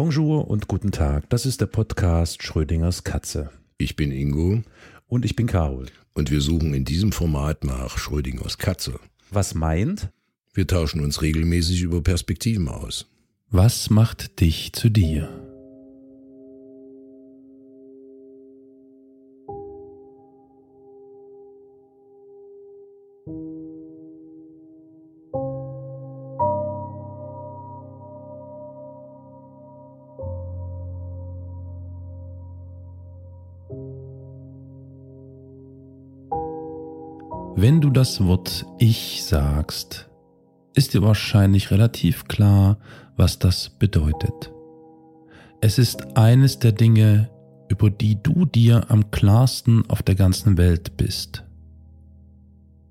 Bonjour und guten Tag. Das ist der Podcast Schrödingers Katze. Ich bin Ingo. Und ich bin Carol. Und wir suchen in diesem Format nach Schrödingers Katze. Was meint? Wir tauschen uns regelmäßig über Perspektiven aus. Was macht dich zu dir? Das Wort Ich sagst, ist dir wahrscheinlich relativ klar, was das bedeutet. Es ist eines der Dinge, über die du dir am klarsten auf der ganzen Welt bist.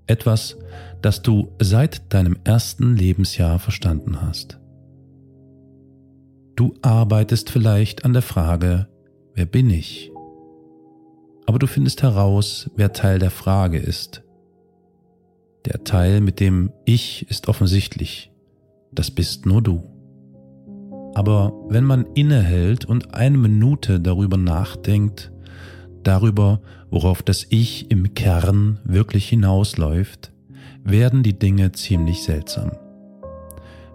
Etwas, das du seit deinem ersten Lebensjahr verstanden hast. Du arbeitest vielleicht an der Frage, wer bin ich? Aber du findest heraus, wer Teil der Frage ist der Teil mit dem Ich ist offensichtlich. Das bist nur du. Aber wenn man innehält und eine Minute darüber nachdenkt, darüber, worauf das Ich im Kern wirklich hinausläuft, werden die Dinge ziemlich seltsam.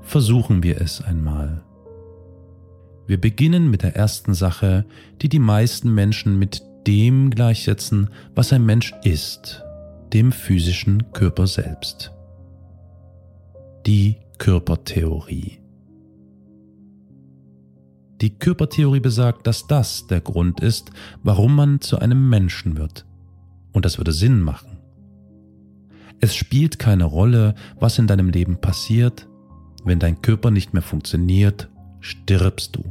Versuchen wir es einmal. Wir beginnen mit der ersten Sache, die die meisten Menschen mit dem gleichsetzen, was ein Mensch ist dem physischen Körper selbst. Die Körpertheorie. Die Körpertheorie besagt, dass das der Grund ist, warum man zu einem Menschen wird. Und das würde Sinn machen. Es spielt keine Rolle, was in deinem Leben passiert. Wenn dein Körper nicht mehr funktioniert, stirbst du.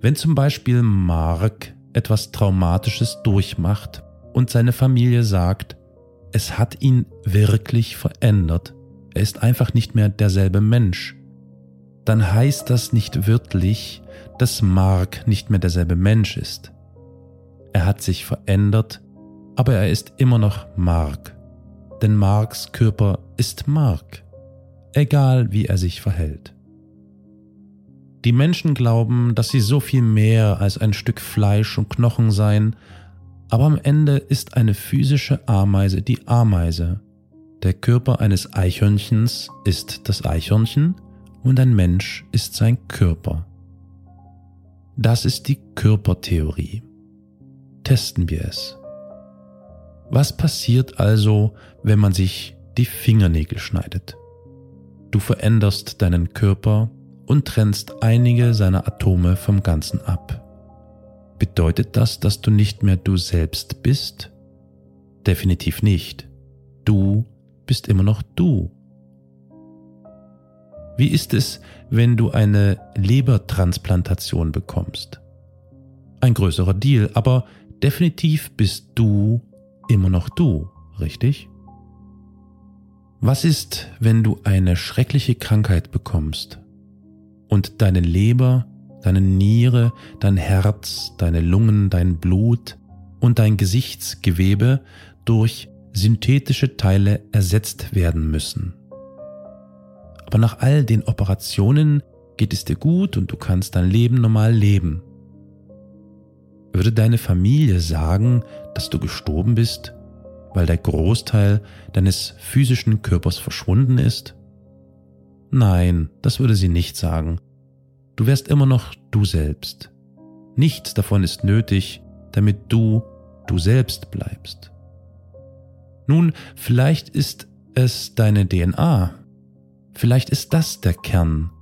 Wenn zum Beispiel Mark etwas Traumatisches durchmacht, und seine Familie sagt, es hat ihn wirklich verändert. Er ist einfach nicht mehr derselbe Mensch. Dann heißt das nicht wörtlich, dass Mark nicht mehr derselbe Mensch ist. Er hat sich verändert, aber er ist immer noch Mark. Denn Marks Körper ist Mark, egal wie er sich verhält. Die Menschen glauben, dass sie so viel mehr als ein Stück Fleisch und Knochen seien aber am Ende ist eine physische Ameise die Ameise. Der Körper eines Eichhörnchens ist das Eichhörnchen und ein Mensch ist sein Körper. Das ist die Körpertheorie. Testen wir es. Was passiert also, wenn man sich die Fingernägel schneidet? Du veränderst deinen Körper und trennst einige seiner Atome vom Ganzen ab. Bedeutet das, dass du nicht mehr du selbst bist? Definitiv nicht. Du bist immer noch du. Wie ist es, wenn du eine Lebertransplantation bekommst? Ein größerer Deal, aber definitiv bist du immer noch du, richtig? Was ist, wenn du eine schreckliche Krankheit bekommst und deine Leber deine Niere, dein Herz, deine Lungen, dein Blut und dein Gesichtsgewebe durch synthetische Teile ersetzt werden müssen. Aber nach all den Operationen geht es dir gut und du kannst dein Leben normal leben. Würde deine Familie sagen, dass du gestorben bist, weil der Großteil deines physischen Körpers verschwunden ist? Nein, das würde sie nicht sagen, Du wärst immer noch du selbst. Nichts davon ist nötig, damit du du selbst bleibst. Nun, vielleicht ist es deine DNA. Vielleicht ist das der Kern,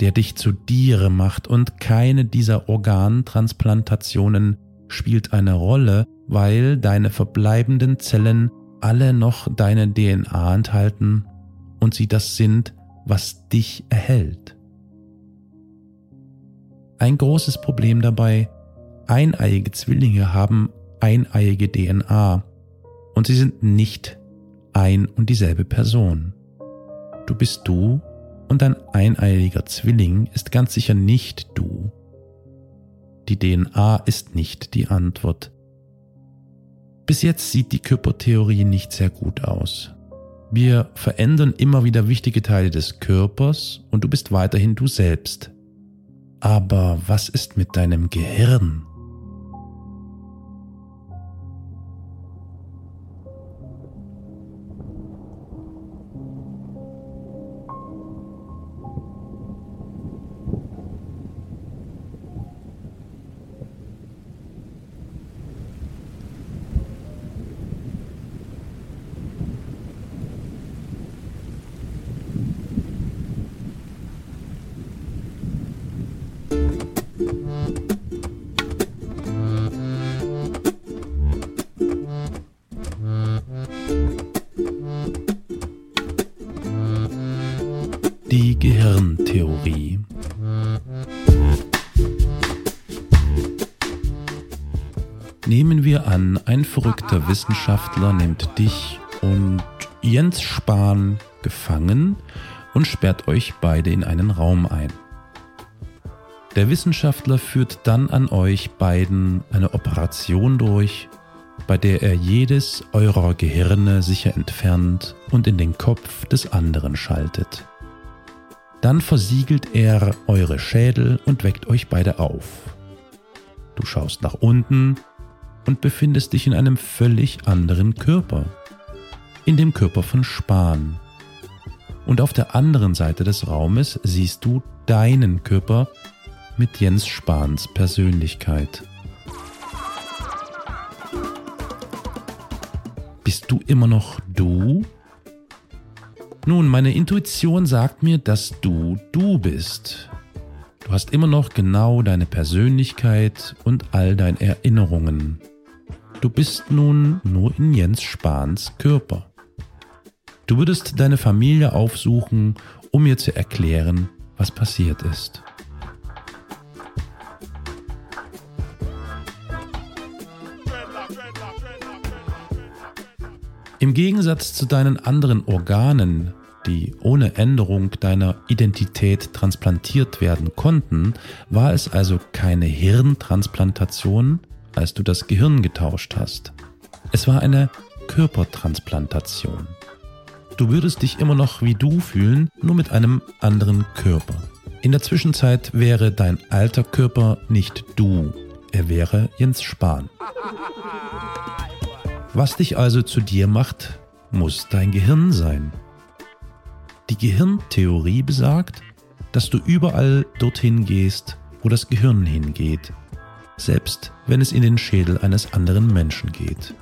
der dich zu Diere macht und keine dieser Organtransplantationen spielt eine Rolle, weil deine verbleibenden Zellen alle noch deine DNA enthalten und sie das sind, was dich erhält. Ein großes Problem dabei, eineiige Zwillinge haben eineiige DNA und sie sind nicht ein und dieselbe Person. Du bist du und ein eineiiger Zwilling ist ganz sicher nicht du. Die DNA ist nicht die Antwort. Bis jetzt sieht die Körpertheorie nicht sehr gut aus. Wir verändern immer wieder wichtige Teile des Körpers und du bist weiterhin du selbst Aber was ist mit deinem Gehirn? Verrückter Wissenschaftler nimmt dich und Jens Spahn gefangen und sperrt euch beide in einen Raum ein. Der Wissenschaftler führt dann an euch beiden eine Operation durch, bei der er jedes eurer Gehirne sicher entfernt und in den Kopf des anderen schaltet. Dann versiegelt er eure Schädel und weckt euch beide auf. Du schaust nach unten und befindest dich in einem völlig anderen Körper. In dem Körper von Spahn. Und auf der anderen Seite des Raumes siehst du deinen Körper mit Jens Spahns Persönlichkeit. Bist du immer noch du? Nun, meine Intuition sagt mir, dass du du bist. Du hast immer noch genau deine Persönlichkeit und all deine Erinnerungen. Du bist nun nur in Jens Spahns Körper. Du würdest deine Familie aufsuchen, um mir zu erklären, was passiert ist. Im Gegensatz zu deinen anderen Organen, die ohne Änderung deiner Identität transplantiert werden konnten, war es also keine Hirntransplantation, als du das Gehirn getauscht hast. Es war eine Körpertransplantation. Du würdest dich immer noch wie du fühlen, nur mit einem anderen Körper. In der Zwischenzeit wäre dein alter Körper nicht du, er wäre Jens Spahn. Was dich also zu dir macht, muss dein Gehirn sein. Die Gehirntheorie besagt, dass du überall dorthin gehst, wo das Gehirn hingeht, selbst wenn es in den Schädel eines anderen Menschen geht.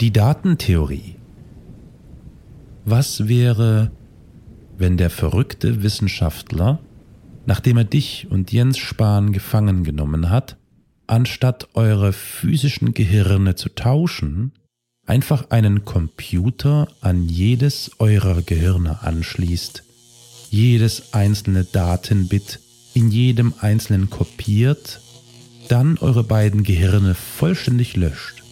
Die Datentheorie. Was wäre, wenn der verrückte Wissenschaftler, nachdem er dich und Jens Spahn gefangen genommen hat, anstatt eure physischen Gehirne zu tauschen, einfach einen Computer an jedes eurer Gehirne anschließt, jedes einzelne Datenbit in jedem einzelnen kopiert, dann eure beiden Gehirne vollständig löscht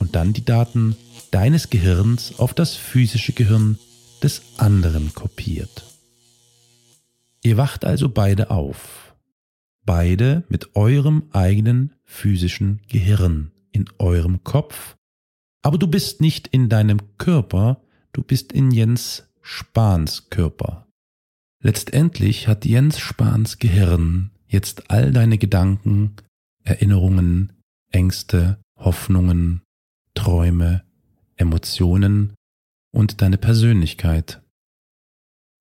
und dann die Daten deines Gehirns auf das physische Gehirn des anderen kopiert. Ihr wacht also beide auf, beide mit eurem eigenen physischen Gehirn in eurem Kopf, aber du bist nicht in deinem Körper, du bist in Jens Spahns Körper. Letztendlich hat Jens Spahns Gehirn jetzt all deine Gedanken, Erinnerungen, Ängste, Hoffnungen, Träume, Emotionen und deine Persönlichkeit.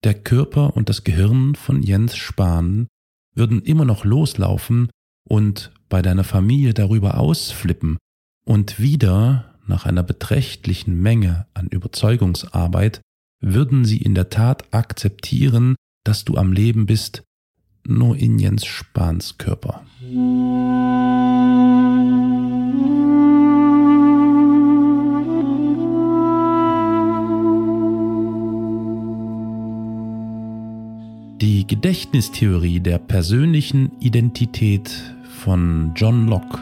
Der Körper und das Gehirn von Jens Spahn würden immer noch loslaufen und bei deiner Familie darüber ausflippen und wieder, nach einer beträchtlichen Menge an Überzeugungsarbeit, würden sie in der Tat akzeptieren, dass du am Leben bist, nur in Jens Spahns Körper. Gedächtnistheorie der persönlichen Identität von John Locke,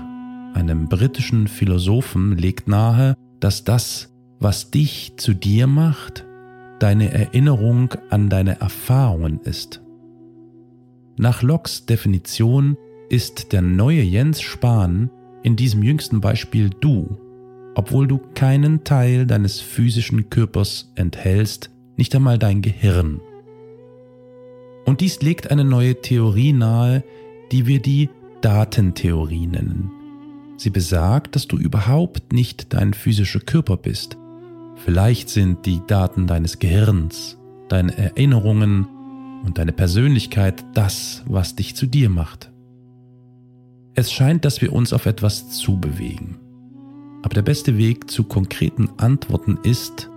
einem britischen Philosophen, legt nahe, dass das, was dich zu dir macht, deine Erinnerung an deine Erfahrungen ist. Nach Locks Definition ist der neue Jens Spahn in diesem jüngsten Beispiel du, obwohl du keinen Teil deines physischen Körpers enthältst, nicht einmal dein Gehirn. Und dies legt eine neue Theorie nahe, die wir die Datentheorie nennen. Sie besagt, dass du überhaupt nicht dein physischer Körper bist. Vielleicht sind die Daten deines Gehirns, deine Erinnerungen und deine Persönlichkeit das, was dich zu dir macht. Es scheint, dass wir uns auf etwas zubewegen. Aber der beste Weg zu konkreten Antworten ist,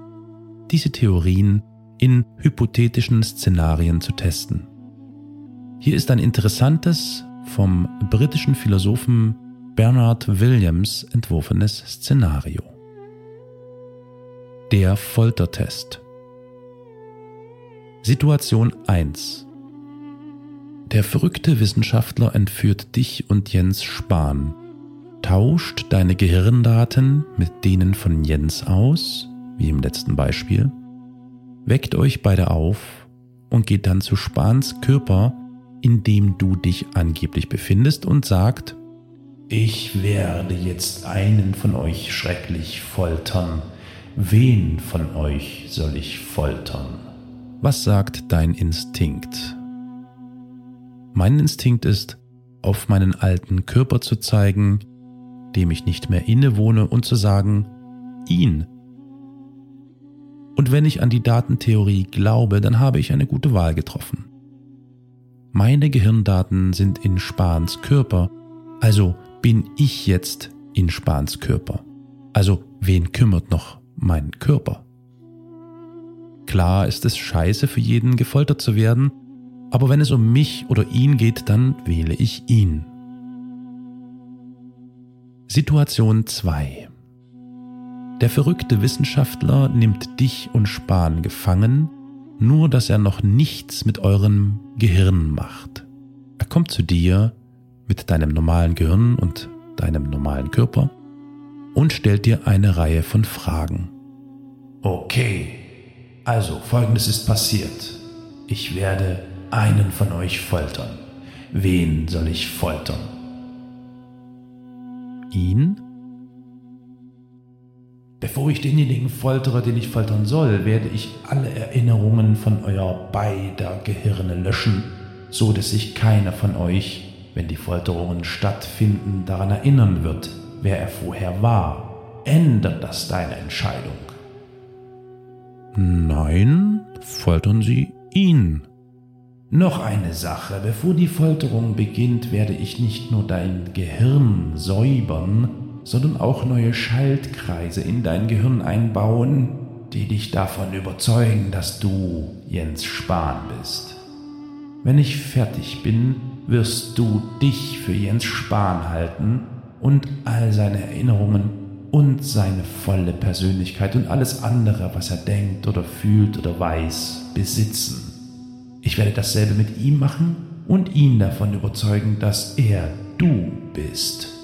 diese Theorien in hypothetischen Szenarien zu testen. Hier ist ein interessantes, vom britischen Philosophen Bernard Williams entworfenes Szenario. Der Foltertest. Situation 1. Der verrückte Wissenschaftler entführt dich und Jens Spahn, tauscht deine Gehirndaten mit denen von Jens aus, wie im letzten Beispiel, weckt euch beide auf und geht dann zu Spahns Körper, in dem du dich angeblich befindest, und sagt, ich werde jetzt einen von euch schrecklich foltern. Wen von euch soll ich foltern? Was sagt dein Instinkt? Mein Instinkt ist, auf meinen alten Körper zu zeigen, dem ich nicht mehr innewohne, und zu sagen, ihn und wenn ich an die Datentheorie glaube, dann habe ich eine gute Wahl getroffen. Meine Gehirndaten sind in Spahns Körper, also bin ich jetzt in Spahns Körper. Also wen kümmert noch mein Körper? Klar ist es scheiße für jeden gefoltert zu werden, aber wenn es um mich oder ihn geht, dann wähle ich ihn. Situation 2 der verrückte Wissenschaftler nimmt dich und Spahn gefangen, nur dass er noch nichts mit eurem Gehirn macht. Er kommt zu dir mit deinem normalen Gehirn und deinem normalen Körper und stellt dir eine Reihe von Fragen. Okay, also folgendes ist passiert. Ich werde einen von euch foltern. Wen soll ich foltern? Ihn? Bevor ich denjenigen foltere, den ich foltern soll, werde ich alle Erinnerungen von euer beider Gehirne löschen, so dass sich keiner von euch, wenn die Folterungen stattfinden, daran erinnern wird, wer er vorher war. Ändert das deine Entscheidung? Nein, foltern Sie ihn. Noch eine Sache, bevor die Folterung beginnt, werde ich nicht nur dein Gehirn säubern, sondern auch neue Schaltkreise in dein Gehirn einbauen, die dich davon überzeugen, dass du Jens Spahn bist. Wenn ich fertig bin, wirst du dich für Jens Spahn halten und all seine Erinnerungen und seine volle Persönlichkeit und alles andere, was er denkt oder fühlt oder weiß, besitzen. Ich werde dasselbe mit ihm machen und ihn davon überzeugen, dass er du bist.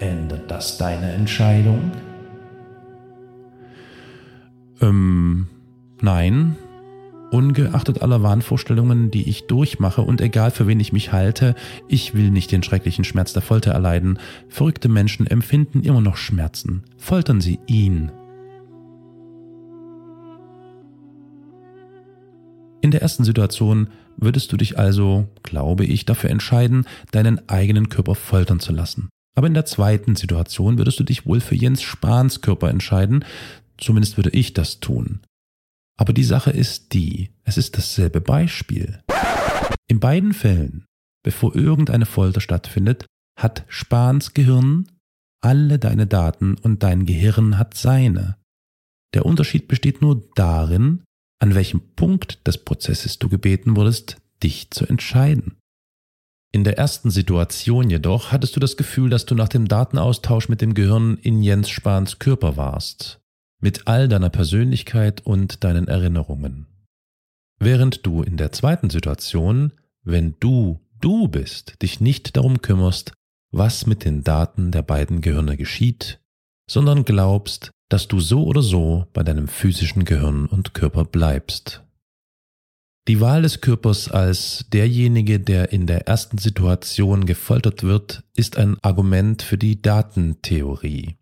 Ändert das deine Entscheidung? Ähm, nein. Ungeachtet aller Wahnvorstellungen, die ich durchmache und egal für wen ich mich halte, ich will nicht den schrecklichen Schmerz der Folter erleiden. Verrückte Menschen empfinden immer noch Schmerzen. Foltern Sie ihn. In der ersten Situation würdest du dich also, glaube ich, dafür entscheiden, deinen eigenen Körper foltern zu lassen. Aber in der zweiten Situation würdest du dich wohl für Jens Spahns Körper entscheiden, zumindest würde ich das tun. Aber die Sache ist die, es ist dasselbe Beispiel. In beiden Fällen, bevor irgendeine Folter stattfindet, hat Spahns Gehirn alle deine Daten und dein Gehirn hat seine. Der Unterschied besteht nur darin, an welchem Punkt des Prozesses du gebeten wurdest, dich zu entscheiden. In der ersten Situation jedoch hattest du das Gefühl, dass du nach dem Datenaustausch mit dem Gehirn in Jens Spahns Körper warst, mit all deiner Persönlichkeit und deinen Erinnerungen. Während du in der zweiten Situation, wenn du du bist, dich nicht darum kümmerst, was mit den Daten der beiden Gehirne geschieht, sondern glaubst, dass du so oder so bei deinem physischen Gehirn und Körper bleibst. Die Wahl des Körpers als derjenige, der in der ersten Situation gefoltert wird, ist ein Argument für die Datentheorie.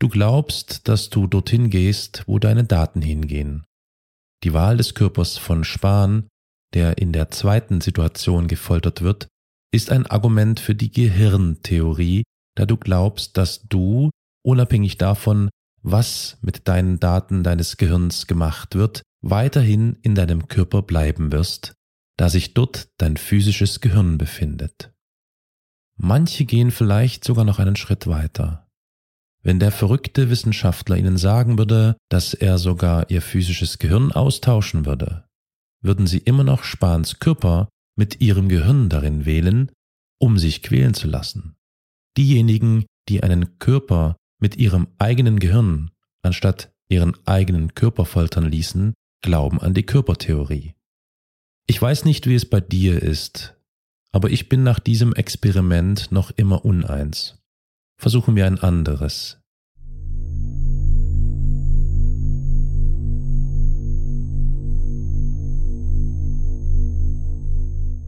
Du glaubst, dass du dorthin gehst, wo deine Daten hingehen. Die Wahl des Körpers von Spahn, der in der zweiten Situation gefoltert wird, ist ein Argument für die Gehirntheorie, da du glaubst, dass du, unabhängig davon, was mit deinen Daten deines Gehirns gemacht wird, weiterhin in deinem Körper bleiben wirst, da sich dort dein physisches Gehirn befindet. Manche gehen vielleicht sogar noch einen Schritt weiter. Wenn der verrückte Wissenschaftler ihnen sagen würde, dass er sogar ihr physisches Gehirn austauschen würde, würden sie immer noch Spahns Körper mit ihrem Gehirn darin wählen, um sich quälen zu lassen. Diejenigen, die einen Körper mit ihrem eigenen Gehirn anstatt ihren eigenen Körper foltern ließen, glauben an die Körpertheorie. Ich weiß nicht, wie es bei dir ist, aber ich bin nach diesem Experiment noch immer uneins. Versuchen wir ein anderes.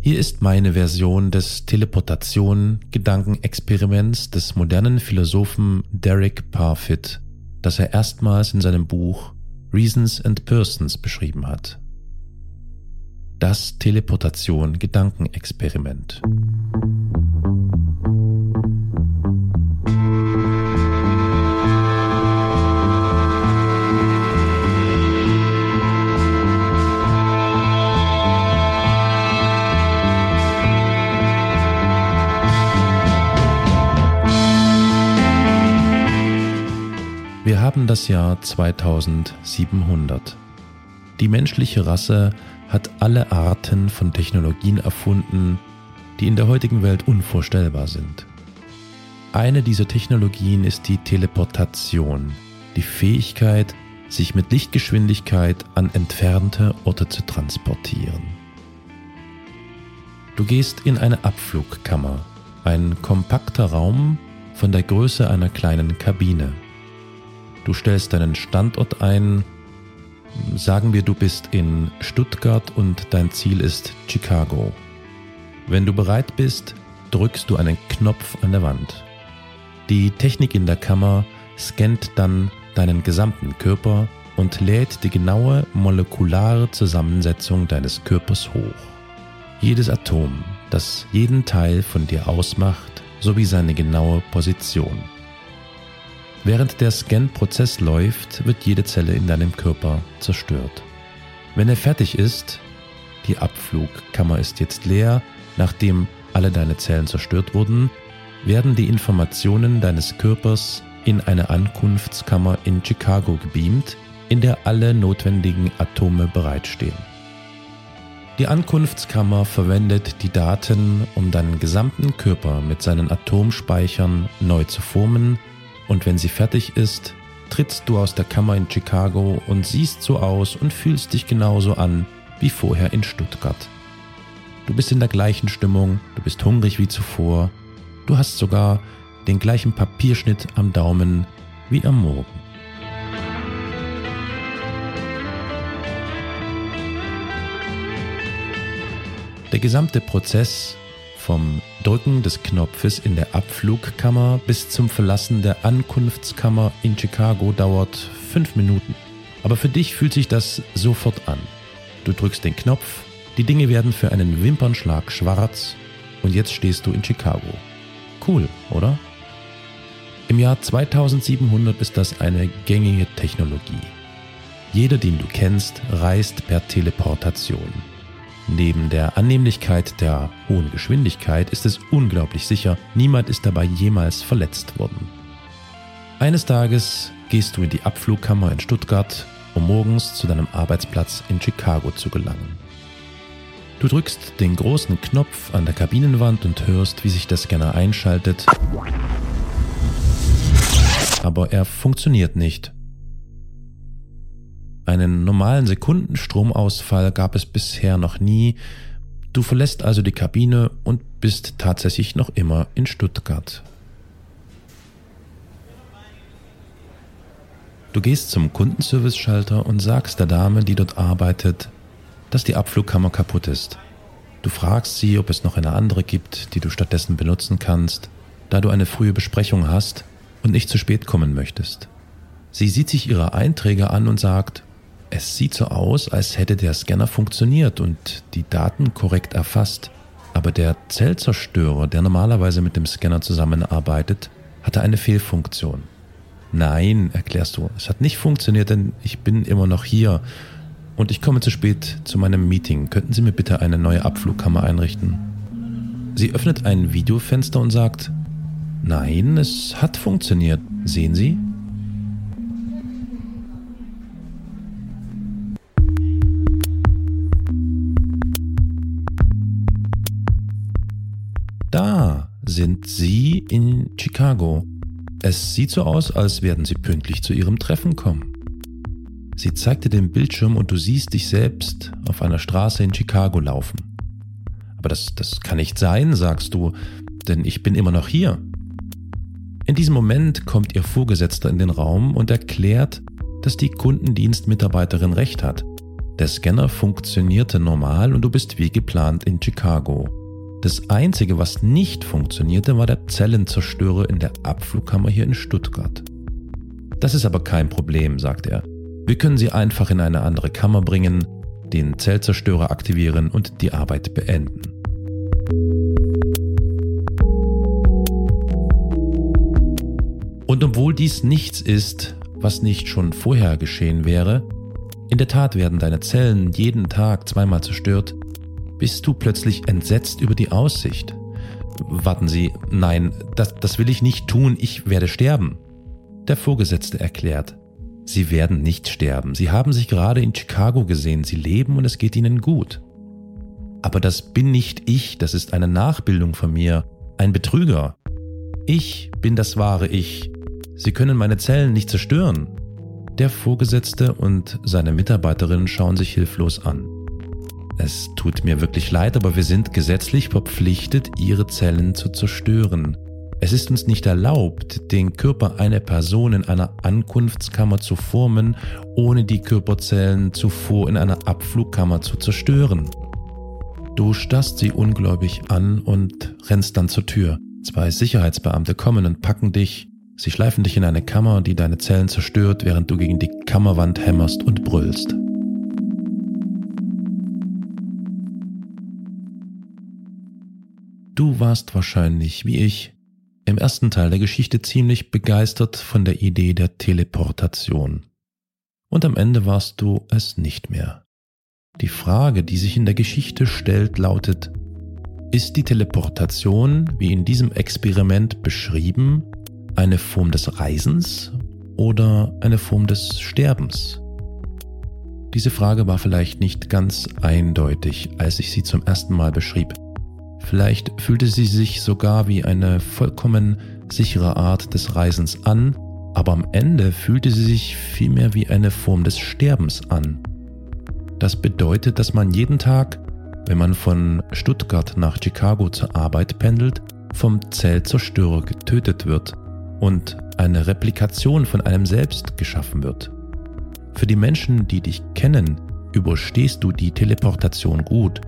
Hier ist meine Version des Teleportation-Gedankenexperiments des modernen Philosophen Derek Parfit, das er erstmals in seinem Buch Reasons and Persons beschrieben hat. Das Teleportation-Gedankenexperiment. Das Jahr 2700. Die menschliche Rasse hat alle Arten von Technologien erfunden, die in der heutigen Welt unvorstellbar sind. Eine dieser Technologien ist die Teleportation, die Fähigkeit, sich mit Lichtgeschwindigkeit an entfernte Orte zu transportieren. Du gehst in eine Abflugkammer, ein kompakter Raum von der Größe einer kleinen Kabine. Du stellst deinen Standort ein. Sagen wir, du bist in Stuttgart und dein Ziel ist Chicago. Wenn du bereit bist, drückst du einen Knopf an der Wand. Die Technik in der Kammer scannt dann deinen gesamten Körper und lädt die genaue molekulare Zusammensetzung deines Körpers hoch. Jedes Atom, das jeden Teil von dir ausmacht, sowie seine genaue Position. Während der Scan-Prozess läuft, wird jede Zelle in deinem Körper zerstört. Wenn er fertig ist, die Abflugkammer ist jetzt leer, nachdem alle deine Zellen zerstört wurden, werden die Informationen deines Körpers in eine Ankunftskammer in Chicago gebeamt, in der alle notwendigen Atome bereitstehen. Die Ankunftskammer verwendet die Daten, um deinen gesamten Körper mit seinen Atomspeichern neu zu formen und wenn sie fertig ist, trittst du aus der Kammer in Chicago und siehst so aus und fühlst dich genauso an wie vorher in Stuttgart. Du bist in der gleichen Stimmung, du bist hungrig wie zuvor, du hast sogar den gleichen Papierschnitt am Daumen wie am Morgen. Der gesamte Prozess vom Drücken des Knopfes in der Abflugkammer bis zum Verlassen der Ankunftskammer in Chicago dauert fünf Minuten. Aber für dich fühlt sich das sofort an. Du drückst den Knopf, die Dinge werden für einen Wimpernschlag schwarz und jetzt stehst du in Chicago. Cool, oder? Im Jahr 2700 ist das eine gängige Technologie. Jeder, den du kennst, reist per Teleportation. Neben der Annehmlichkeit der hohen Geschwindigkeit ist es unglaublich sicher, niemand ist dabei jemals verletzt worden. Eines Tages gehst du in die Abflugkammer in Stuttgart, um morgens zu deinem Arbeitsplatz in Chicago zu gelangen. Du drückst den großen Knopf an der Kabinenwand und hörst, wie sich der Scanner einschaltet, aber er funktioniert nicht. Einen normalen Sekundenstromausfall gab es bisher noch nie. Du verlässt also die Kabine und bist tatsächlich noch immer in Stuttgart. Du gehst zum Kundenservice-Schalter und sagst der Dame, die dort arbeitet, dass die Abflugkammer kaputt ist. Du fragst sie, ob es noch eine andere gibt, die du stattdessen benutzen kannst, da du eine frühe Besprechung hast und nicht zu spät kommen möchtest. Sie sieht sich ihre Einträge an und sagt, es sieht so aus, als hätte der Scanner funktioniert und die Daten korrekt erfasst, aber der Zellzerstörer, der normalerweise mit dem Scanner zusammenarbeitet, hatte eine Fehlfunktion. Nein, erklärst du, es hat nicht funktioniert, denn ich bin immer noch hier und ich komme zu spät zu meinem Meeting. Könnten Sie mir bitte eine neue Abflugkammer einrichten? Sie öffnet ein Videofenster und sagt, nein, es hat funktioniert. Sehen Sie? Da sind Sie in Chicago. Es sieht so aus, als werden Sie pünktlich zu Ihrem Treffen kommen. Sie zeigte den Bildschirm und du siehst dich selbst auf einer Straße in Chicago laufen. Aber das, das kann nicht sein, sagst du, denn ich bin immer noch hier. In diesem Moment kommt ihr Vorgesetzter in den Raum und erklärt, dass die Kundendienstmitarbeiterin recht hat. Der Scanner funktionierte normal und du bist wie geplant in Chicago. Das Einzige, was nicht funktionierte, war der Zellenzerstörer in der Abflugkammer hier in Stuttgart. Das ist aber kein Problem, sagt er. Wir können sie einfach in eine andere Kammer bringen, den Zellzerstörer aktivieren und die Arbeit beenden. Und obwohl dies nichts ist, was nicht schon vorher geschehen wäre, in der Tat werden deine Zellen jeden Tag zweimal zerstört, bist du plötzlich entsetzt über die Aussicht. Warten Sie, nein, das, das will ich nicht tun, ich werde sterben. Der Vorgesetzte erklärt, Sie werden nicht sterben. Sie haben sich gerade in Chicago gesehen. Sie leben und es geht ihnen gut. Aber das bin nicht ich, das ist eine Nachbildung von mir, ein Betrüger. Ich bin das wahre Ich. Sie können meine Zellen nicht zerstören. Der Vorgesetzte und seine Mitarbeiterin schauen sich hilflos an. Es tut mir wirklich leid, aber wir sind gesetzlich verpflichtet, ihre Zellen zu zerstören. Es ist uns nicht erlaubt, den Körper einer Person in einer Ankunftskammer zu formen, ohne die Körperzellen zuvor in einer Abflugkammer zu zerstören. Du starrst sie ungläubig an und rennst dann zur Tür. Zwei Sicherheitsbeamte kommen und packen dich. Sie schleifen dich in eine Kammer, die deine Zellen zerstört, während du gegen die Kammerwand hämmerst und brüllst. Du warst wahrscheinlich, wie ich, im ersten Teil der Geschichte ziemlich begeistert von der Idee der Teleportation. Und am Ende warst du es nicht mehr. Die Frage, die sich in der Geschichte stellt, lautet, ist die Teleportation, wie in diesem Experiment beschrieben, eine Form des Reisens oder eine Form des Sterbens? Diese Frage war vielleicht nicht ganz eindeutig, als ich sie zum ersten Mal beschrieb. Vielleicht fühlte sie sich sogar wie eine vollkommen sichere Art des Reisens an, aber am Ende fühlte sie sich vielmehr wie eine Form des Sterbens an. Das bedeutet, dass man jeden Tag, wenn man von Stuttgart nach Chicago zur Arbeit pendelt, vom Zellzerstörer getötet wird und eine Replikation von einem selbst geschaffen wird. Für die Menschen, die dich kennen, überstehst du die Teleportation gut,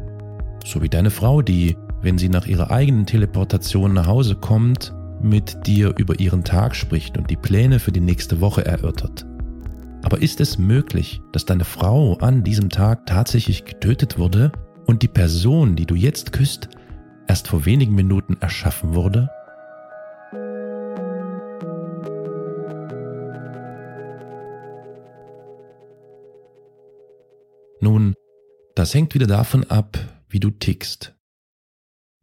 so wie deine Frau, die wenn sie nach ihrer eigenen Teleportation nach Hause kommt, mit dir über ihren Tag spricht und die Pläne für die nächste Woche erörtert. Aber ist es möglich, dass deine Frau an diesem Tag tatsächlich getötet wurde und die Person, die du jetzt küsst, erst vor wenigen Minuten erschaffen wurde? Nun, das hängt wieder davon ab, wie du tickst.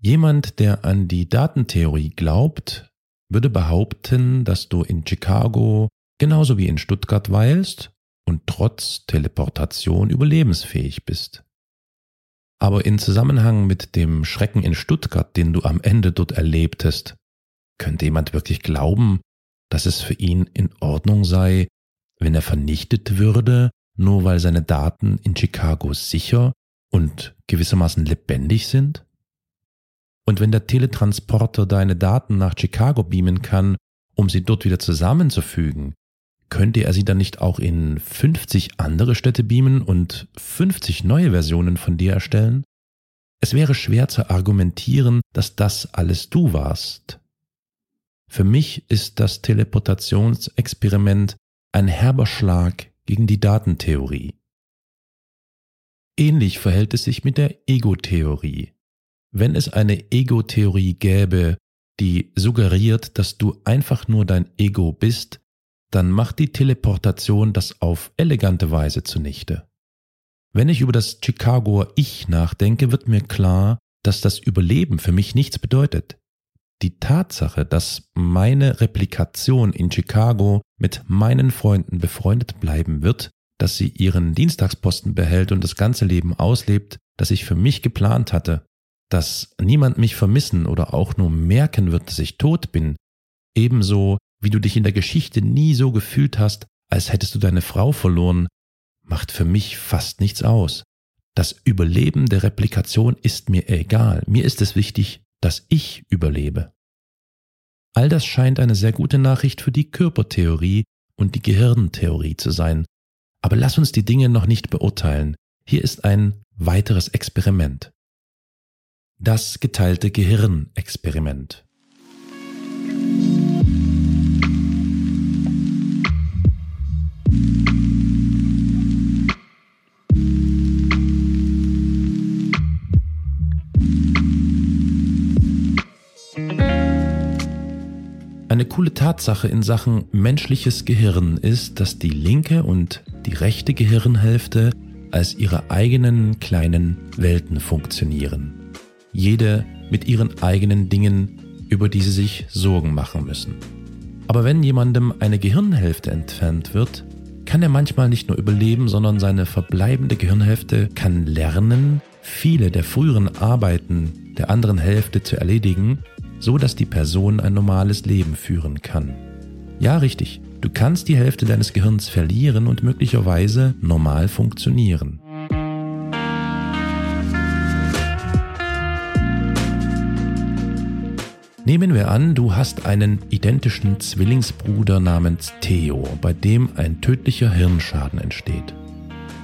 Jemand, der an die Datentheorie glaubt, würde behaupten, dass du in Chicago genauso wie in Stuttgart weilst und trotz Teleportation überlebensfähig bist. Aber in Zusammenhang mit dem Schrecken in Stuttgart, den du am Ende dort erlebtest, könnte jemand wirklich glauben, dass es für ihn in Ordnung sei, wenn er vernichtet würde, nur weil seine Daten in Chicago sicher und gewissermaßen lebendig sind? Und wenn der Teletransporter deine Daten nach Chicago beamen kann, um sie dort wieder zusammenzufügen, könnte er sie dann nicht auch in 50 andere Städte beamen und 50 neue Versionen von dir erstellen? Es wäre schwer zu argumentieren, dass das alles du warst. Für mich ist das Teleportationsexperiment ein herber Schlag gegen die Datentheorie. Ähnlich verhält es sich mit der Ego-Theorie. Wenn es eine Ego-Theorie gäbe, die suggeriert, dass du einfach nur dein Ego bist, dann macht die Teleportation das auf elegante Weise zunichte. Wenn ich über das Chicagoer Ich nachdenke, wird mir klar, dass das Überleben für mich nichts bedeutet. Die Tatsache, dass meine Replikation in Chicago mit meinen Freunden befreundet bleiben wird, dass sie ihren Dienstagsposten behält und das ganze Leben auslebt, das ich für mich geplant hatte, dass niemand mich vermissen oder auch nur merken wird, dass ich tot bin, ebenso wie du dich in der Geschichte nie so gefühlt hast, als hättest du deine Frau verloren, macht für mich fast nichts aus. Das Überleben der Replikation ist mir egal. Mir ist es wichtig, dass ich überlebe. All das scheint eine sehr gute Nachricht für die Körpertheorie und die Gehirntheorie zu sein. Aber lass uns die Dinge noch nicht beurteilen. Hier ist ein weiteres Experiment. Das geteilte Gehirnexperiment. Eine coole Tatsache in Sachen menschliches Gehirn ist, dass die linke und die rechte Gehirnhälfte als ihre eigenen kleinen Welten funktionieren. Jede mit ihren eigenen Dingen, über die sie sich Sorgen machen müssen. Aber wenn jemandem eine Gehirnhälfte entfernt wird, kann er manchmal nicht nur überleben, sondern seine verbleibende Gehirnhälfte kann lernen, viele der früheren Arbeiten der anderen Hälfte zu erledigen so dass die Person ein normales Leben führen kann. Ja, richtig, du kannst die Hälfte deines Gehirns verlieren und möglicherweise normal funktionieren. Nehmen wir an, du hast einen identischen Zwillingsbruder namens Theo, bei dem ein tödlicher Hirnschaden entsteht.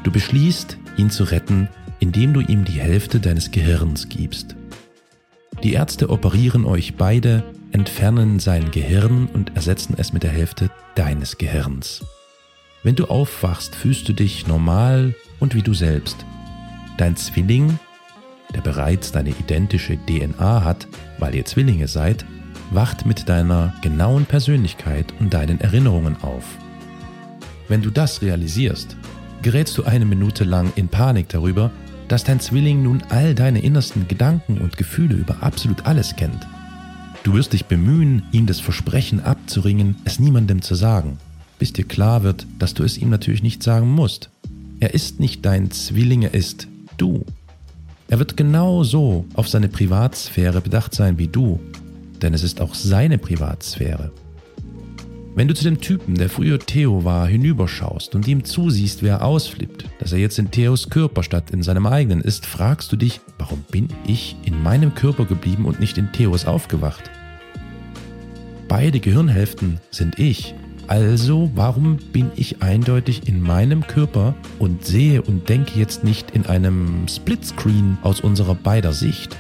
Du beschließt, ihn zu retten, indem du ihm die Hälfte deines Gehirns gibst. Die Ärzte operieren euch beide, entfernen sein Gehirn und ersetzen es mit der Hälfte deines Gehirns. Wenn du aufwachst, fühlst du dich normal und wie du selbst. Dein Zwilling, der bereits deine identische DNA hat, weil ihr Zwillinge seid, wacht mit deiner genauen Persönlichkeit und deinen Erinnerungen auf. Wenn du das realisierst, gerätst du eine Minute lang in Panik darüber, dass dein Zwilling nun all deine innersten Gedanken und Gefühle über absolut alles kennt. Du wirst dich bemühen, ihm das Versprechen abzuringen, es niemandem zu sagen, bis dir klar wird, dass du es ihm natürlich nicht sagen musst. Er ist nicht dein Zwilling, er ist du. Er wird genau so auf seine Privatsphäre bedacht sein wie du, denn es ist auch seine Privatsphäre. Wenn du zu dem Typen, der früher Theo war, hinüberschaust und ihm zusiehst, wie er ausflippt, dass er jetzt in Theos Körper statt in seinem eigenen ist, fragst du dich, warum bin ich in meinem Körper geblieben und nicht in Theos aufgewacht? Beide Gehirnhälften sind ich, also warum bin ich eindeutig in meinem Körper und sehe und denke jetzt nicht in einem Splitscreen aus unserer beider Sicht?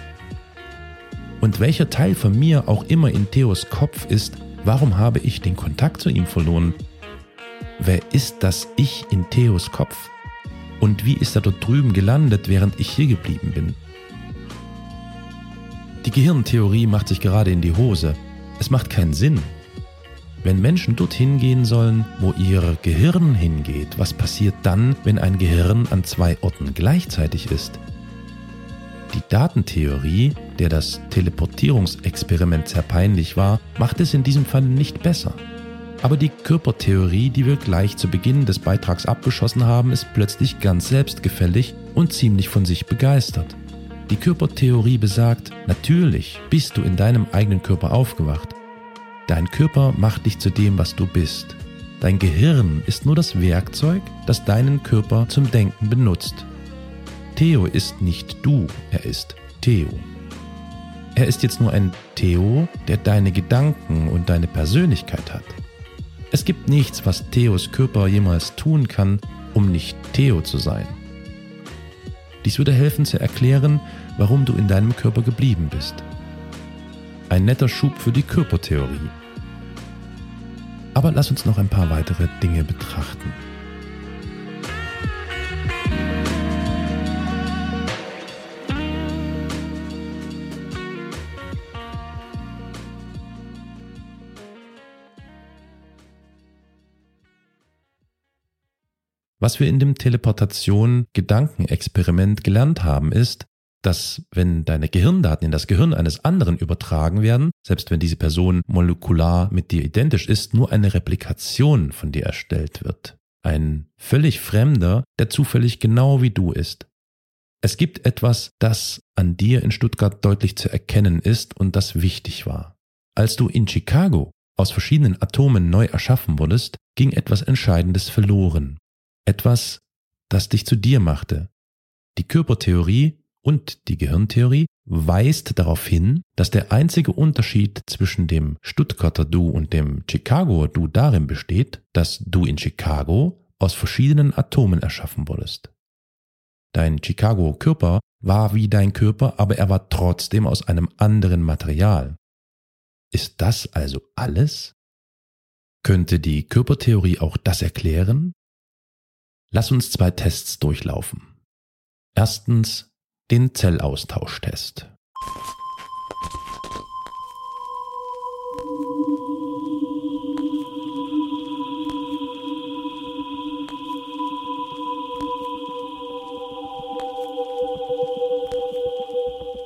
Und welcher Teil von mir auch immer in Theos Kopf ist, Warum habe ich den Kontakt zu ihm verloren? Wer ist das Ich in Theos Kopf? Und wie ist er dort drüben gelandet, während ich hier geblieben bin? Die Gehirntheorie macht sich gerade in die Hose. Es macht keinen Sinn. Wenn Menschen dorthin gehen sollen, wo ihr Gehirn hingeht, was passiert dann, wenn ein Gehirn an zwei Orten gleichzeitig ist? Die Datentheorie, der das Teleportierungsexperiment sehr peinlich war, macht es in diesem Fall nicht besser. Aber die Körpertheorie, die wir gleich zu Beginn des Beitrags abgeschossen haben, ist plötzlich ganz selbstgefällig und ziemlich von sich begeistert. Die Körpertheorie besagt, natürlich bist du in deinem eigenen Körper aufgewacht. Dein Körper macht dich zu dem, was du bist. Dein Gehirn ist nur das Werkzeug, das deinen Körper zum Denken benutzt. Theo ist nicht du, er ist Theo. Er ist jetzt nur ein Theo, der deine Gedanken und deine Persönlichkeit hat. Es gibt nichts, was Theos Körper jemals tun kann, um nicht Theo zu sein. Dies würde helfen zu erklären, warum du in deinem Körper geblieben bist. Ein netter Schub für die Körpertheorie. Aber lass uns noch ein paar weitere Dinge betrachten. Was wir in dem Teleportation-Gedankenexperiment gelernt haben, ist, dass wenn deine Gehirndaten in das Gehirn eines anderen übertragen werden, selbst wenn diese Person molekular mit dir identisch ist, nur eine Replikation von dir erstellt wird. Ein völlig Fremder, der zufällig genau wie du ist. Es gibt etwas, das an dir in Stuttgart deutlich zu erkennen ist und das wichtig war. Als du in Chicago aus verschiedenen Atomen neu erschaffen wurdest, ging etwas Entscheidendes verloren. Etwas, das dich zu dir machte. Die Körpertheorie und die Gehirntheorie weist darauf hin, dass der einzige Unterschied zwischen dem Stuttgarter Du und dem Chicagoer Du darin besteht, dass du in Chicago aus verschiedenen Atomen erschaffen wurdest. Dein Chicagoer Körper war wie dein Körper, aber er war trotzdem aus einem anderen Material. Ist das also alles? Könnte die Körpertheorie auch das erklären? Lass uns zwei Tests durchlaufen. Erstens den Zellaustauschtest.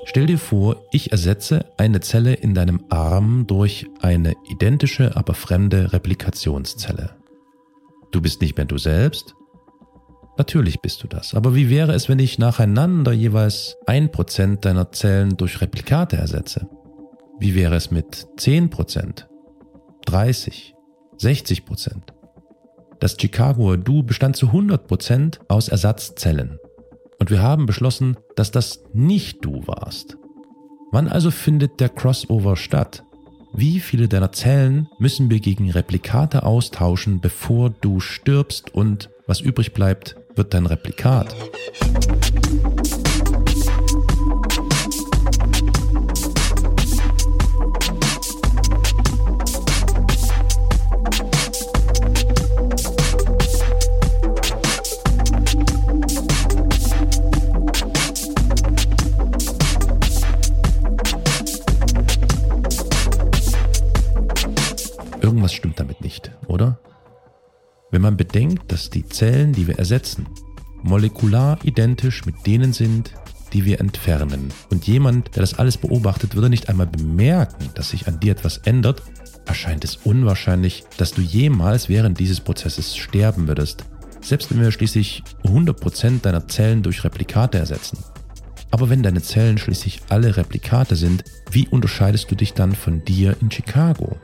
Stell dir vor, ich ersetze eine Zelle in deinem Arm durch eine identische, aber fremde Replikationszelle. Du bist nicht mehr du selbst, Natürlich bist du das. Aber wie wäre es, wenn ich nacheinander jeweils ein Prozent deiner Zellen durch Replikate ersetze? Wie wäre es mit 10%, 30, 60%? Das Chicagoer Du bestand zu 100% aus Ersatzzellen. Und wir haben beschlossen, dass das nicht du warst. Wann also findet der Crossover statt? Wie viele deiner Zellen müssen wir gegen Replikate austauschen, bevor du stirbst und was übrig bleibt, wird dein Replikat. Irgendwas stimmt damit nicht, oder? Wenn man bedenkt, dass die Zellen, die wir ersetzen, molekular identisch mit denen sind, die wir entfernen. Und jemand, der das alles beobachtet, würde nicht einmal bemerken, dass sich an dir etwas ändert, erscheint es unwahrscheinlich, dass du jemals während dieses Prozesses sterben würdest. Selbst wenn wir schließlich 100% deiner Zellen durch Replikate ersetzen. Aber wenn deine Zellen schließlich alle Replikate sind, wie unterscheidest du dich dann von dir in Chicago?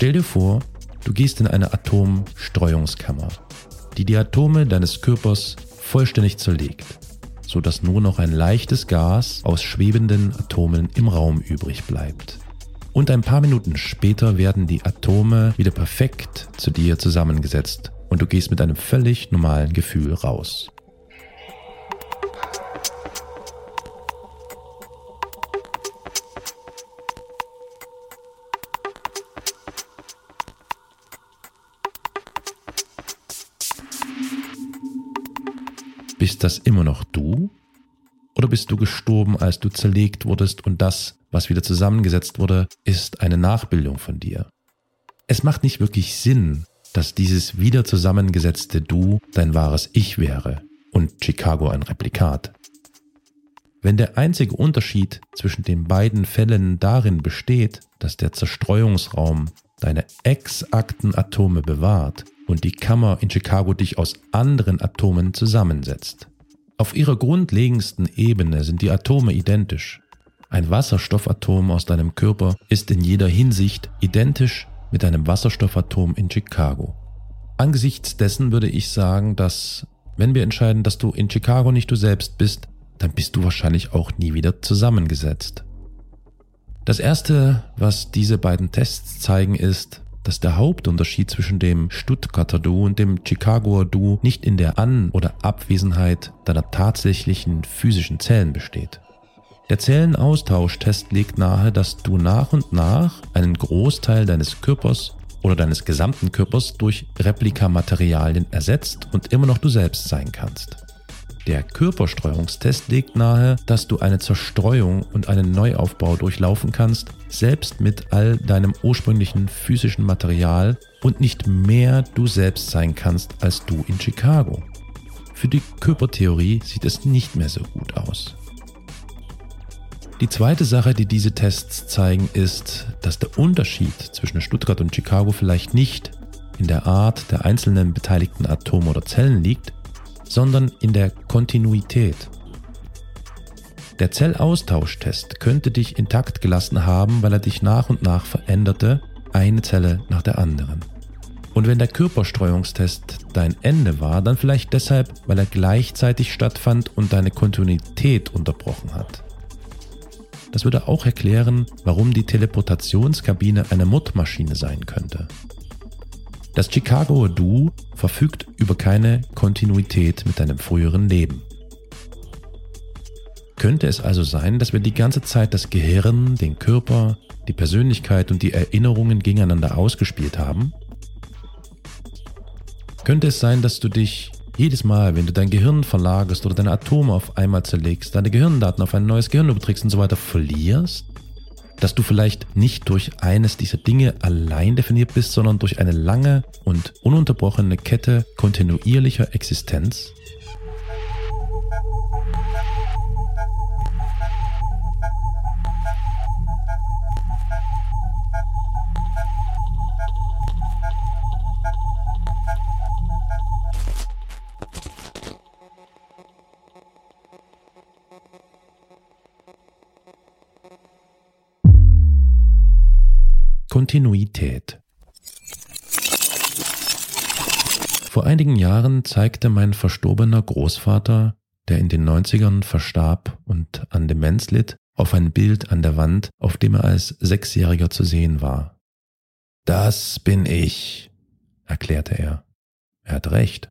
Stell dir vor, du gehst in eine Atomstreuungskammer, die die Atome deines Körpers vollständig zerlegt, sodass nur noch ein leichtes Gas aus schwebenden Atomen im Raum übrig bleibt. Und ein paar Minuten später werden die Atome wieder perfekt zu dir zusammengesetzt und du gehst mit einem völlig normalen Gefühl raus. Bist das immer noch du? Oder bist du gestorben, als du zerlegt wurdest und das, was wieder zusammengesetzt wurde, ist eine Nachbildung von dir? Es macht nicht wirklich Sinn, dass dieses wieder zusammengesetzte Du dein wahres Ich wäre und Chicago ein Replikat. Wenn der einzige Unterschied zwischen den beiden Fällen darin besteht, dass der Zerstreuungsraum deine exakten Atome bewahrt und die Kammer in Chicago dich aus anderen Atomen zusammensetzt. Auf ihrer grundlegendsten Ebene sind die Atome identisch. Ein Wasserstoffatom aus deinem Körper ist in jeder Hinsicht identisch mit einem Wasserstoffatom in Chicago. Angesichts dessen würde ich sagen, dass wenn wir entscheiden, dass du in Chicago nicht du selbst bist, dann bist du wahrscheinlich auch nie wieder zusammengesetzt. Das Erste, was diese beiden Tests zeigen, ist, dass der Hauptunterschied zwischen dem Stuttgarter Du und dem Chicagoer Du nicht in der An- oder Abwesenheit deiner tatsächlichen physischen Zellen besteht. Der Zellenaustauschtest legt nahe, dass du nach und nach einen Großteil deines Körpers oder deines gesamten Körpers durch Replikamaterialien ersetzt und immer noch du selbst sein kannst. Der Körperstreuungstest legt nahe, dass du eine Zerstreuung und einen Neuaufbau durchlaufen kannst, selbst mit all deinem ursprünglichen physischen Material und nicht mehr du selbst sein kannst als du in Chicago. Für die Körpertheorie sieht es nicht mehr so gut aus. Die zweite Sache, die diese Tests zeigen, ist, dass der Unterschied zwischen Stuttgart und Chicago vielleicht nicht in der Art der einzelnen beteiligten Atome oder Zellen liegt, sondern in der Kontinuität. Der Zellaustauschtest könnte dich intakt gelassen haben, weil er dich nach und nach veränderte, eine Zelle nach der anderen. Und wenn der Körperstreuungstest dein Ende war, dann vielleicht deshalb, weil er gleichzeitig stattfand und deine Kontinuität unterbrochen hat. Das würde auch erklären, warum die Teleportationskabine eine Mordmaschine sein könnte. Das Chicagoer Du verfügt über keine Kontinuität mit deinem früheren Leben. Könnte es also sein, dass wir die ganze Zeit das Gehirn, den Körper, die Persönlichkeit und die Erinnerungen gegeneinander ausgespielt haben? Könnte es sein, dass du dich jedes Mal, wenn du dein Gehirn verlagerst oder deine Atome auf einmal zerlegst, deine Gehirndaten auf ein neues Gehirn überträgst und so weiter, verlierst? Dass du vielleicht nicht durch eines dieser Dinge allein definiert bist, sondern durch eine lange und ununterbrochene Kette kontinuierlicher Existenz? Kontinuität. Vor einigen Jahren zeigte mein verstorbener Großvater, der in den 90ern verstarb und an Demenz litt, auf ein Bild an der Wand, auf dem er als Sechsjähriger zu sehen war. Das bin ich, erklärte er. Er hat recht.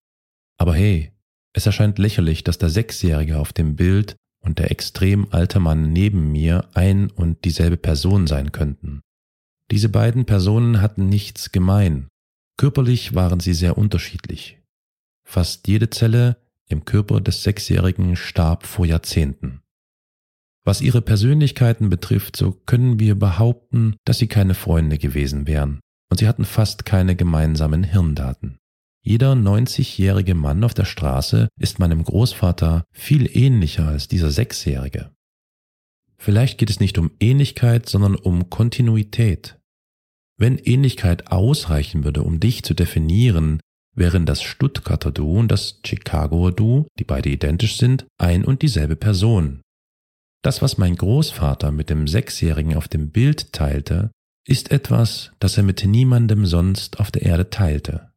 Aber hey, es erscheint lächerlich, dass der Sechsjährige auf dem Bild und der extrem alte Mann neben mir ein und dieselbe Person sein könnten. Diese beiden Personen hatten nichts gemein. Körperlich waren sie sehr unterschiedlich. Fast jede Zelle im Körper des Sechsjährigen starb vor Jahrzehnten. Was ihre Persönlichkeiten betrifft, so können wir behaupten, dass sie keine Freunde gewesen wären, und sie hatten fast keine gemeinsamen Hirndaten. Jeder 90-jährige Mann auf der Straße ist meinem Großvater viel ähnlicher als dieser Sechsjährige. Vielleicht geht es nicht um Ähnlichkeit, sondern um Kontinuität. Wenn Ähnlichkeit ausreichen würde, um dich zu definieren, wären das Stuttgarter Du und das Chicagoer Du, die beide identisch sind, ein und dieselbe Person. Das, was mein Großvater mit dem Sechsjährigen auf dem Bild teilte, ist etwas, das er mit niemandem sonst auf der Erde teilte.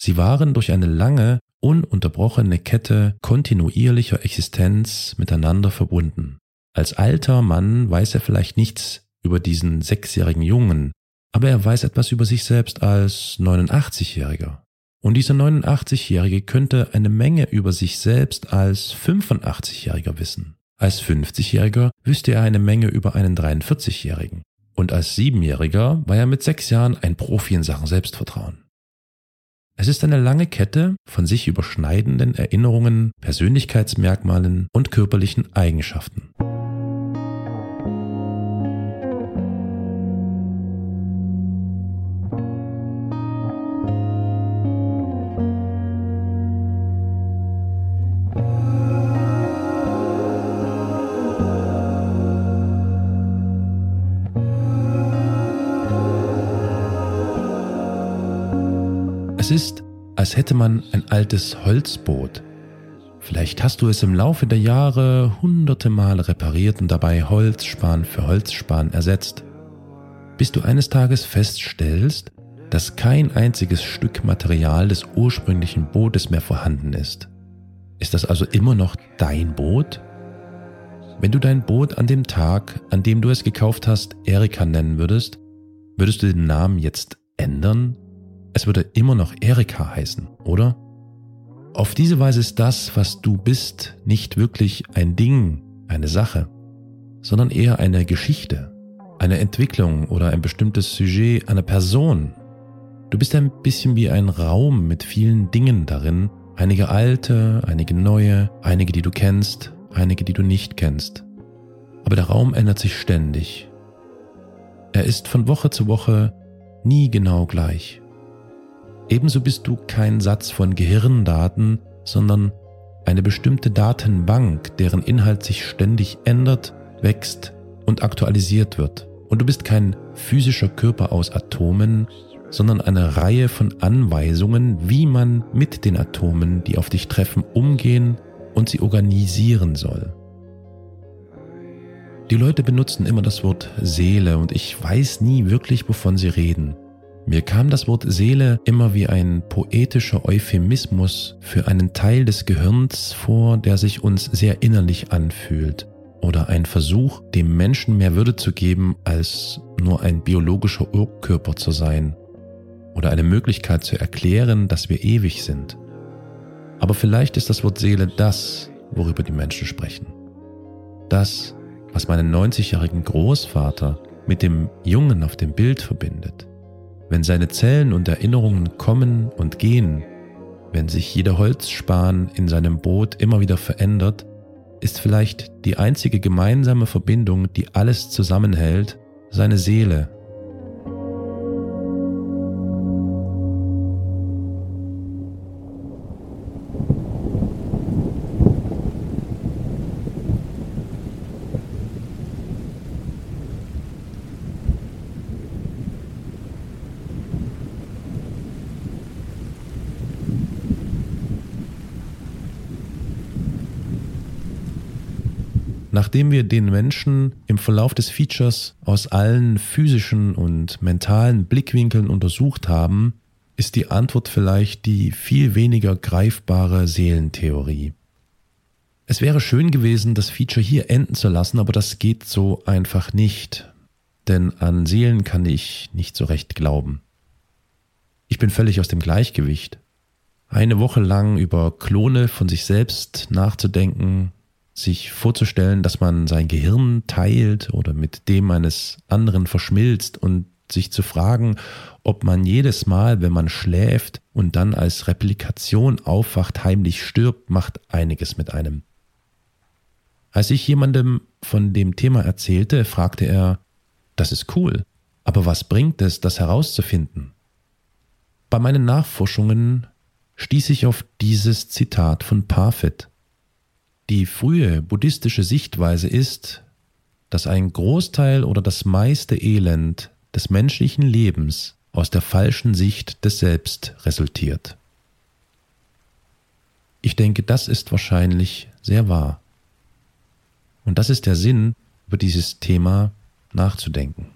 Sie waren durch eine lange, ununterbrochene Kette kontinuierlicher Existenz miteinander verbunden. Als alter Mann weiß er vielleicht nichts über diesen sechsjährigen Jungen, aber er weiß etwas über sich selbst als 89-Jähriger. Und dieser 89-Jährige könnte eine Menge über sich selbst als 85-Jähriger wissen. Als 50-Jähriger wüsste er eine Menge über einen 43-Jährigen. Und als Siebenjähriger war er mit sechs Jahren ein Profi in Sachen Selbstvertrauen. Es ist eine lange Kette von sich überschneidenden Erinnerungen, Persönlichkeitsmerkmalen und körperlichen Eigenschaften. Es ist, als hätte man ein altes Holzboot. Vielleicht hast du es im Laufe der Jahre hunderte Male repariert und dabei Holzspan für Holzspan ersetzt, bis du eines Tages feststellst, dass kein einziges Stück Material des ursprünglichen Bootes mehr vorhanden ist. Ist das also immer noch dein Boot? Wenn du dein Boot an dem Tag, an dem du es gekauft hast, Erika nennen würdest, würdest du den Namen jetzt ändern? Es würde immer noch Erika heißen, oder? Auf diese Weise ist das, was du bist, nicht wirklich ein Ding, eine Sache, sondern eher eine Geschichte, eine Entwicklung oder ein bestimmtes Sujet, eine Person. Du bist ein bisschen wie ein Raum mit vielen Dingen darin, einige alte, einige neue, einige, die du kennst, einige, die du nicht kennst. Aber der Raum ändert sich ständig. Er ist von Woche zu Woche nie genau gleich. Ebenso bist du kein Satz von Gehirndaten, sondern eine bestimmte Datenbank, deren Inhalt sich ständig ändert, wächst und aktualisiert wird. Und du bist kein physischer Körper aus Atomen, sondern eine Reihe von Anweisungen, wie man mit den Atomen, die auf dich treffen, umgehen und sie organisieren soll. Die Leute benutzen immer das Wort Seele und ich weiß nie wirklich, wovon sie reden. Mir kam das Wort Seele immer wie ein poetischer Euphemismus für einen Teil des Gehirns vor, der sich uns sehr innerlich anfühlt oder ein Versuch, dem Menschen mehr Würde zu geben, als nur ein biologischer Urkörper zu sein oder eine Möglichkeit zu erklären, dass wir ewig sind. Aber vielleicht ist das Wort Seele das, worüber die Menschen sprechen. Das, was meinen 90-jährigen Großvater mit dem Jungen auf dem Bild verbindet. Wenn seine Zellen und Erinnerungen kommen und gehen, wenn sich jeder Holzspan in seinem Boot immer wieder verändert, ist vielleicht die einzige gemeinsame Verbindung, die alles zusammenhält, seine Seele, Nachdem wir den Menschen im Verlauf des Features aus allen physischen und mentalen Blickwinkeln untersucht haben, ist die Antwort vielleicht die viel weniger greifbare Seelentheorie. Es wäre schön gewesen, das Feature hier enden zu lassen, aber das geht so einfach nicht, denn an Seelen kann ich nicht so recht glauben. Ich bin völlig aus dem Gleichgewicht. Eine Woche lang über Klone von sich selbst nachzudenken, sich vorzustellen, dass man sein Gehirn teilt oder mit dem eines anderen verschmilzt und sich zu fragen, ob man jedes Mal, wenn man schläft und dann als Replikation aufwacht, heimlich stirbt, macht einiges mit einem. Als ich jemandem von dem Thema erzählte, fragte er, das ist cool, aber was bringt es, das herauszufinden? Bei meinen Nachforschungen stieß ich auf dieses Zitat von Parfit. Die frühe buddhistische Sichtweise ist, dass ein Großteil oder das meiste Elend des menschlichen Lebens aus der falschen Sicht des Selbst resultiert. Ich denke, das ist wahrscheinlich sehr wahr. Und das ist der Sinn, über dieses Thema nachzudenken.